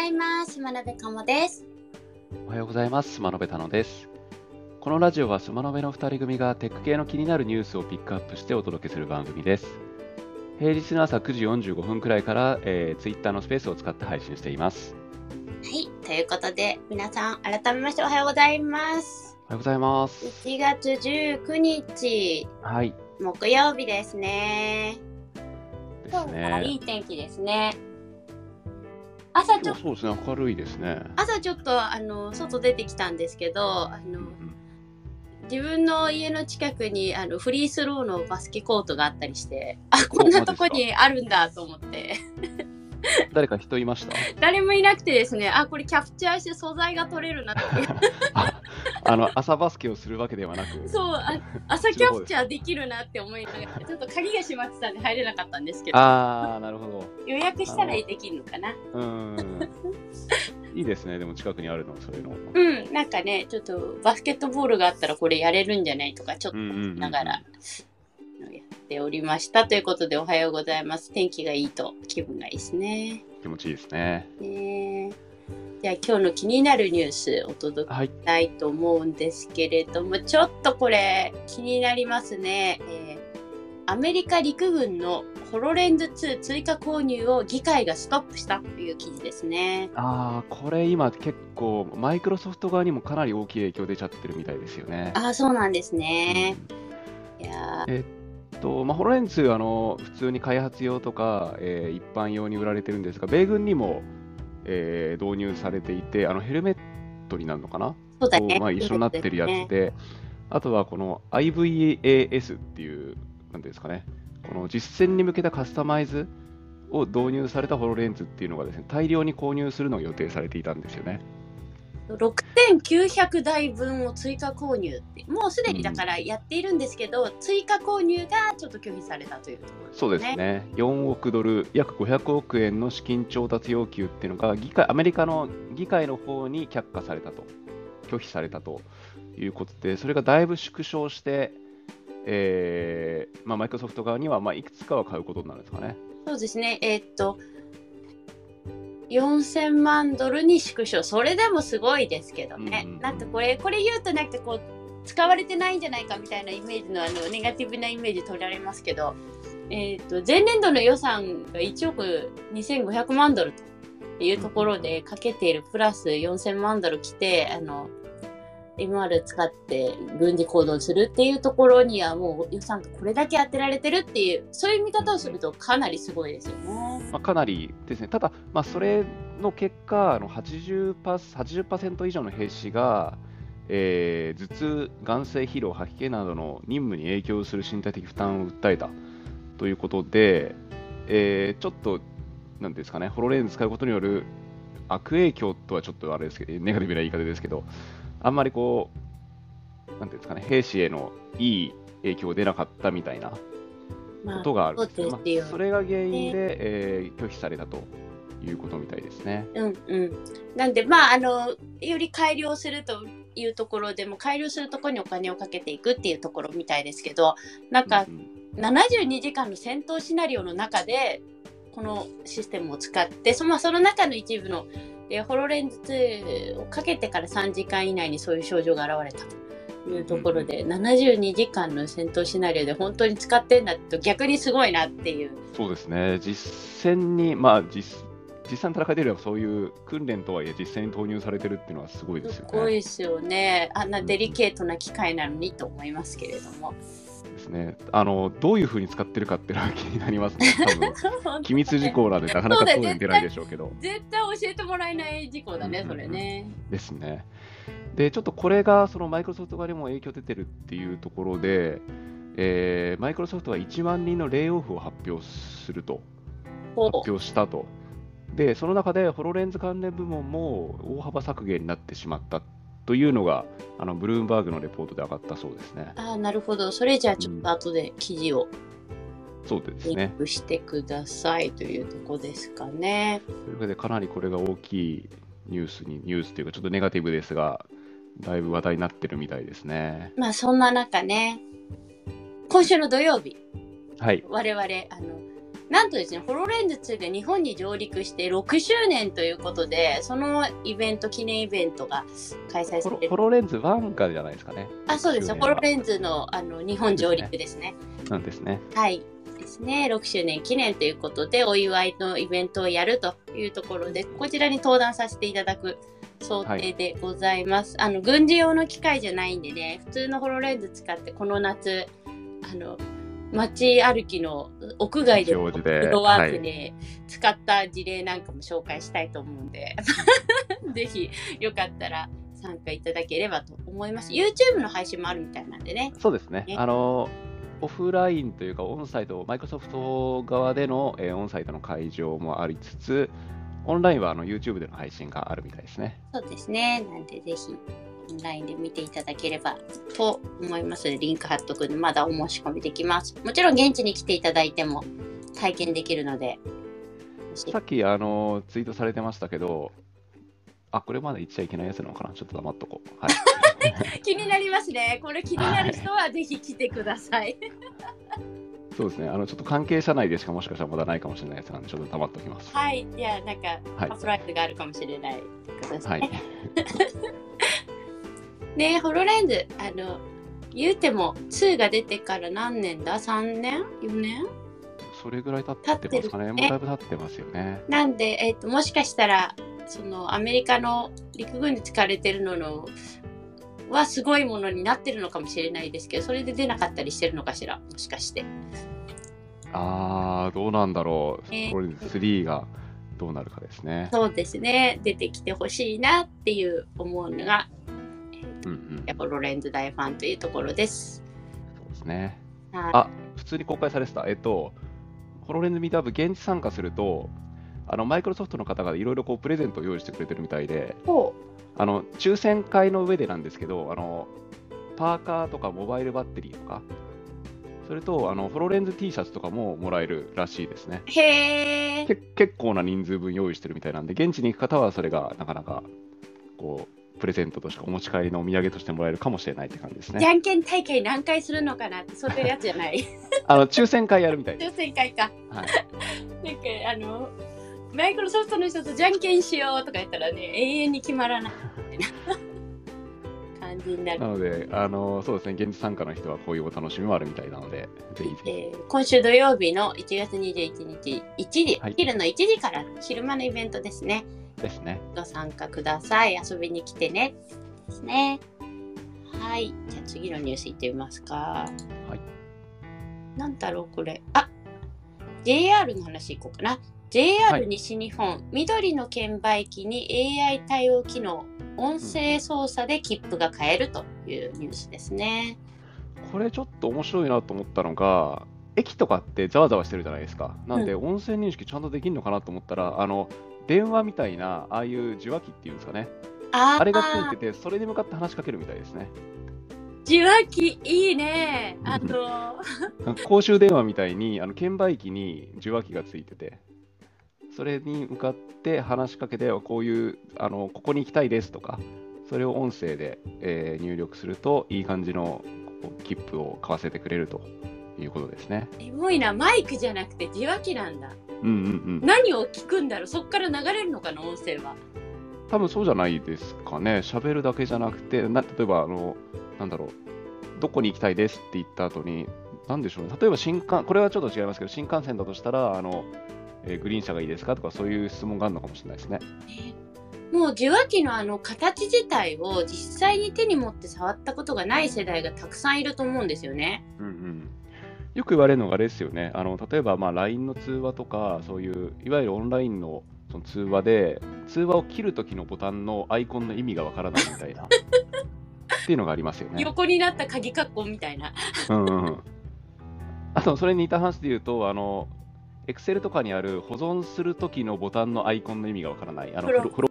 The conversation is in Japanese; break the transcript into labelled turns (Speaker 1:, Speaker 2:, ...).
Speaker 1: ざいます。真鍋かもです。
Speaker 2: おはようございます。スマノベタノです。このラジオはスマノベの2人組がテック系の気になるニュースをピックアップしてお届けする番組です。平日の朝9時45分くらいから、えー、Twitter のスペースを使って配信しています。
Speaker 1: はい。ということで、皆さん、改めましておはようございます。
Speaker 2: おはようございます。
Speaker 1: 1月19日、
Speaker 2: はい。
Speaker 1: 木曜日ですね。
Speaker 2: です
Speaker 1: 今日はい
Speaker 2: ね。
Speaker 1: い天気ですね。朝ちょっと、
Speaker 2: そうですね。明るいですね。
Speaker 1: 朝ちょっと、あの、外出てきたんですけど、あの、自分の家の近くにあのフリースローのバスケコートがあったりして、あ、こんなとこにあるんだと思って。
Speaker 2: 誰か人いました？
Speaker 1: 誰もいなくてですね、あ、これキャプチャーして素材が取れるなって。
Speaker 2: ああの、朝バスケをするわけではなく、
Speaker 1: そう、あ朝キャプチャーできるなって思いながら、ちょっと鍵が閉まってたんで入れなかったんですけど、
Speaker 2: あー、なるほ
Speaker 1: 予約したらできるのかな。
Speaker 2: ど。うーん。いいですね。でも近くにあるの、そういうの。
Speaker 1: うん、なんかね、ちょっとバスケットボールがあったらこれやれるんじゃないとか、ちょっとながらやっておりました。ということで、おはようございます。天気がいいと気分がいいですね。
Speaker 2: 気持ちいいですね。
Speaker 1: ねじゃあ今日の気になるニュースお届け
Speaker 2: はい。
Speaker 1: したいと思うんですけれども、ちょっとこれ気になりますね。えーアメリカ陸軍のホロレンズ2追加購入を議会がストップしたという記事ですね。
Speaker 2: ああ、これ今結構、マイクロソフト側にもかなり大きい影響出ちゃってるみたいですよね。
Speaker 1: ああ、そうなんですね。いやー
Speaker 2: とまあ、ホロレンズあの、普通に開発用とか、えー一般用に売られてるんですが、米軍にも、えー導入されていて、あのヘルメットになるのかな、
Speaker 1: そうだね。
Speaker 2: とまあ、一緒になってるやつで、あとはこの IVAS っていう、なんていうんですかね、この実戦に向けたカスタマイズを導入されたホロレンズっていうのがですね、大量に購入するのが予定されていたんですよね。
Speaker 1: 6900台分を追加購入って、もうすでにだからやっているんですけど、追加購入がちょっと拒否されたというところ
Speaker 2: そうですね、4億ドル、約500億円の資金調達要求っていうのが議会、アメリカの議会の方に却下されたと、拒否されたということで、それがだいぶ縮小して、えーまあ、マイクロソフト側には、まあ、いくつかは買うことになるんですかね。
Speaker 1: そうですね、えーっと、4000万ドルに縮小、それでもすごいですけどね、
Speaker 2: うんうんうん。
Speaker 1: なんかこれ、これ言うと、なんかこう、使われてないんじゃないかみたいなイメージのあのネガティブなイメージ取られますけど、えーっと前年度の予算が1億2500万ドルというところでかけているプラス4000万ドル来て、あの MR 使って軍事行動するっていうところにはもう予算がこれだけ当てられてるっていうそういう見方をするとかなりすごいですよね。
Speaker 2: まあ、かなりですね、ただ、まあ、それの結果、あの 80%, 80以上の兵士が、えー頭痛、眼性疲労、吐き気などの任務に影響する身体的負担を訴えたということで、えーちょっと、なんていうんですかね、ホロレンズ使うことによる悪影響とはちょっとあれですけど、ネガティブな言い方ですけど、あんまりこう、なんていうんですかね、兵士へのいい影響出なかったみたいな
Speaker 1: ま
Speaker 2: ことがあるんですよ
Speaker 1: そうですよ
Speaker 2: まあそれが原因で、えー拒否されたということみたいですね。
Speaker 1: うんうん。なんで、まあ、あの、より改良するというところでも、改良するところにお金をかけていくっていうところみたいですけど、なんか
Speaker 2: う、ん
Speaker 1: 72時間の戦闘シナリオの中で、このシステムを使って、そ,、まあ、その中の一部の、えーホロレンズ2をかけてから3時間以内にそういう症状が現れたというところで、72時間の戦闘シナリオで本当に使ってんだと逆にすごいなっていう。
Speaker 2: そうですね、実戦に、まあ実、実際に戦いでるそういう訓練とはいえ、実戦に投入されてるっていうのはすごいです
Speaker 1: す
Speaker 2: よね。
Speaker 1: ごいですよね。あんなデリケートな機械なのにと思いますけれども。
Speaker 2: ですねあのどういうふうに使ってるかっていうのは気になりますね。多分機密事項なんで、なかなか当然出ないでしょうけど。
Speaker 1: 絶対教えてもらえない事項だね、
Speaker 2: うんうんうん
Speaker 1: それね。
Speaker 2: ですね。で、ちょっとこれがそのマイクロソフト側にも影響出てるっていうところで、えーマイクロソフトは1万人のレイオフを発表すると、発表したと。で、その中でホロレンズ関連部門も大幅削減になってしまったというのが、あのブルームバーグのレポートで上がったそうですね。
Speaker 1: ああ、なるほど。それじゃあちょっと後で記事を
Speaker 2: そうです
Speaker 1: リン
Speaker 2: ね。
Speaker 1: クしてくださいというとこですかね。
Speaker 2: というわけで、かなりこれが大きいニュースに、ニュースというか、ちょっとネガティブですが、だいぶ話題になってるみたいですね。
Speaker 1: まあそんな中ね、今週の土曜日、
Speaker 2: はい。
Speaker 1: 我々、あの、なんとですね、ホロレンズ2が日本に上陸して6周年ということで、そのイベント、記念イベントが開催されて
Speaker 2: ホロレンズ1がじゃないですかね。
Speaker 1: あ、そうですよ。ホロレンズのあの日本上陸ですね。
Speaker 2: なんですね。
Speaker 1: はい。ですね。6周年記念ということで、お祝いのイベントをやるというところで、こちらに登壇させていただく想定でございます。はい、あの、軍事用の機械じゃないんでね、普通のホロレンズ使ってこの夏、あの、街歩きの屋外でのフロワークで使った事例なんかも紹介したいと思うんで、ぜひよかったら参加いただければと思います。YouTube の配信もあるみたいなんでね。
Speaker 2: そうですね。ねあのオフラインというか、オンサイト、マイクロソフト側での、えー、オンサイトの会場もありつつ、オンラインはあの YouTube での配信があるみたいですね。
Speaker 1: そうですね。なんで、ぜひオンラインで見ていただければと思いますので、リンク貼っとくんで、まだお申し込みできます。もちろん現地に来ていただいても体験できるので。
Speaker 2: さっきあのツイートされてましたけど、あ、これまだ言っちゃいけないやつなのかな？ちょっと黙っとこう。はい、
Speaker 1: 気になりますね。これ気になる人はぜひ来てください。
Speaker 2: そうですね。あの、ちょっと関係者内でしか？もしかしたらまだないかもしれないやつなんで、ちょっと黙っておきます。
Speaker 1: はい。いや、なんか、サプライズがあるかもしれないですね。はい。ねホロレンズ、あの、言うても2が出てから何年だ ?3 年 ?4 年？
Speaker 2: それぐらい経ってますかね。ねもうだいぶ経ってますよね。
Speaker 1: なんで、えっ、ー、と、もしかしたら、そのアメリカの陸軍で使われてるののはすごいものになってるのかもしれないですけど、それで出なかったりしてるのかしら、もしかして。
Speaker 2: ああ、どうなんだろう。えー、これ3がどうなるかですね。
Speaker 1: そうですね。出てきてほしいなっていう思うのが、うんうん、やっぱロレンズ大ファンというところです。
Speaker 2: そうですね。あ、普通に公開されてた。えっと、ホロレンズミートアップ現地参加すると、あのマイクロソフトの方がいろいろプレゼントを用意してくれてるみたいで、あの抽選会の上でなんですけど、あのパーカーとかモバイルバッテリーとか、それとあのフロレンズ T シャツとかももらえるらしいですね。
Speaker 1: へ
Speaker 2: け結構な人数分用意してるみたいなんで、現地に行く方はそれがなかなかこうプレゼントとしてお持ち帰りのお土産としてもらえるかもしれないって感じですね。
Speaker 1: じゃんけん大会何回するのかなって、そういうやつじゃない。
Speaker 2: あの抽選会やるみたい
Speaker 1: です。抽選会か。はい。なんかあのマイクロソフトの人とじゃんけんしようとか言ったらね、永遠に決まらない感じになる。
Speaker 2: なので、あのそうですね、現地参加の人はこういうお楽しみもあるみたいなので、ぜひぜひ。
Speaker 1: えー、今週土曜日の1月21日、1時、はい、昼の1時から昼間のイベントですね。
Speaker 2: ですね。
Speaker 1: ご参加ください。遊びに来てね。ですね。はい。じゃあ次のニュースいってみますか。はい。なんだろう、これ。あ JR の話いこうかな。JR 西日本、はい、緑の券売機に AI 対応機能、音声操作で切符が買えるというニュースですね。
Speaker 2: これちょっと面白いなと思ったのが、駅とかってざわざわしてるじゃないですか。なんで、音声認識ちゃんとできるのかなと思ったら、うん、あの電話みたいな、ああいう受話器っていうんですかね。ああれがついてて、それに向かって話しかけるみたいですね。
Speaker 1: 受話器いいね。あの
Speaker 2: 公衆電話みたいにあの券売機に受話器がついてて、それに向かって話しかけて、こういう、あのここに行きたいですとか、それを音声で、えー、入力すると、いい感じの切符を買わせてくれるということですね。
Speaker 1: エモいな、マイクじゃなくて受話器なんだ。
Speaker 2: うんうんうん。
Speaker 1: 何を聞くんだろう、そこから流れるのかな、音声は。
Speaker 2: 多分そうじゃないですかね。喋るだけじゃなくて、な例えば、あの、なんだろう、どこに行きたいですって言った後に、なんでしょうね。例えば新幹、これはちょっと違いますけど、新幹線だとしたら、あの、えー、グリーン車がいいですかとかそういう質問があるのかもしれないですね。
Speaker 1: もう受話器のあの形自体を実際に手に持って触ったことがない世代がたくさんいると思うんですよね。
Speaker 2: うんうん、よく言われるのがあれですよね。あの例えばまあ LINE の通話とかそういういわゆるオンラインのその通話で通話を切る時のボタンのアイコンの意味がわからないみたいな っていうのがありますよね。
Speaker 1: 横になった鍵括弧みたいな。
Speaker 2: うん、うん、あとそれに似た話で言うとあの Excel とかにある保存するときのボタンのアイコンの意味がわからない。あのフロ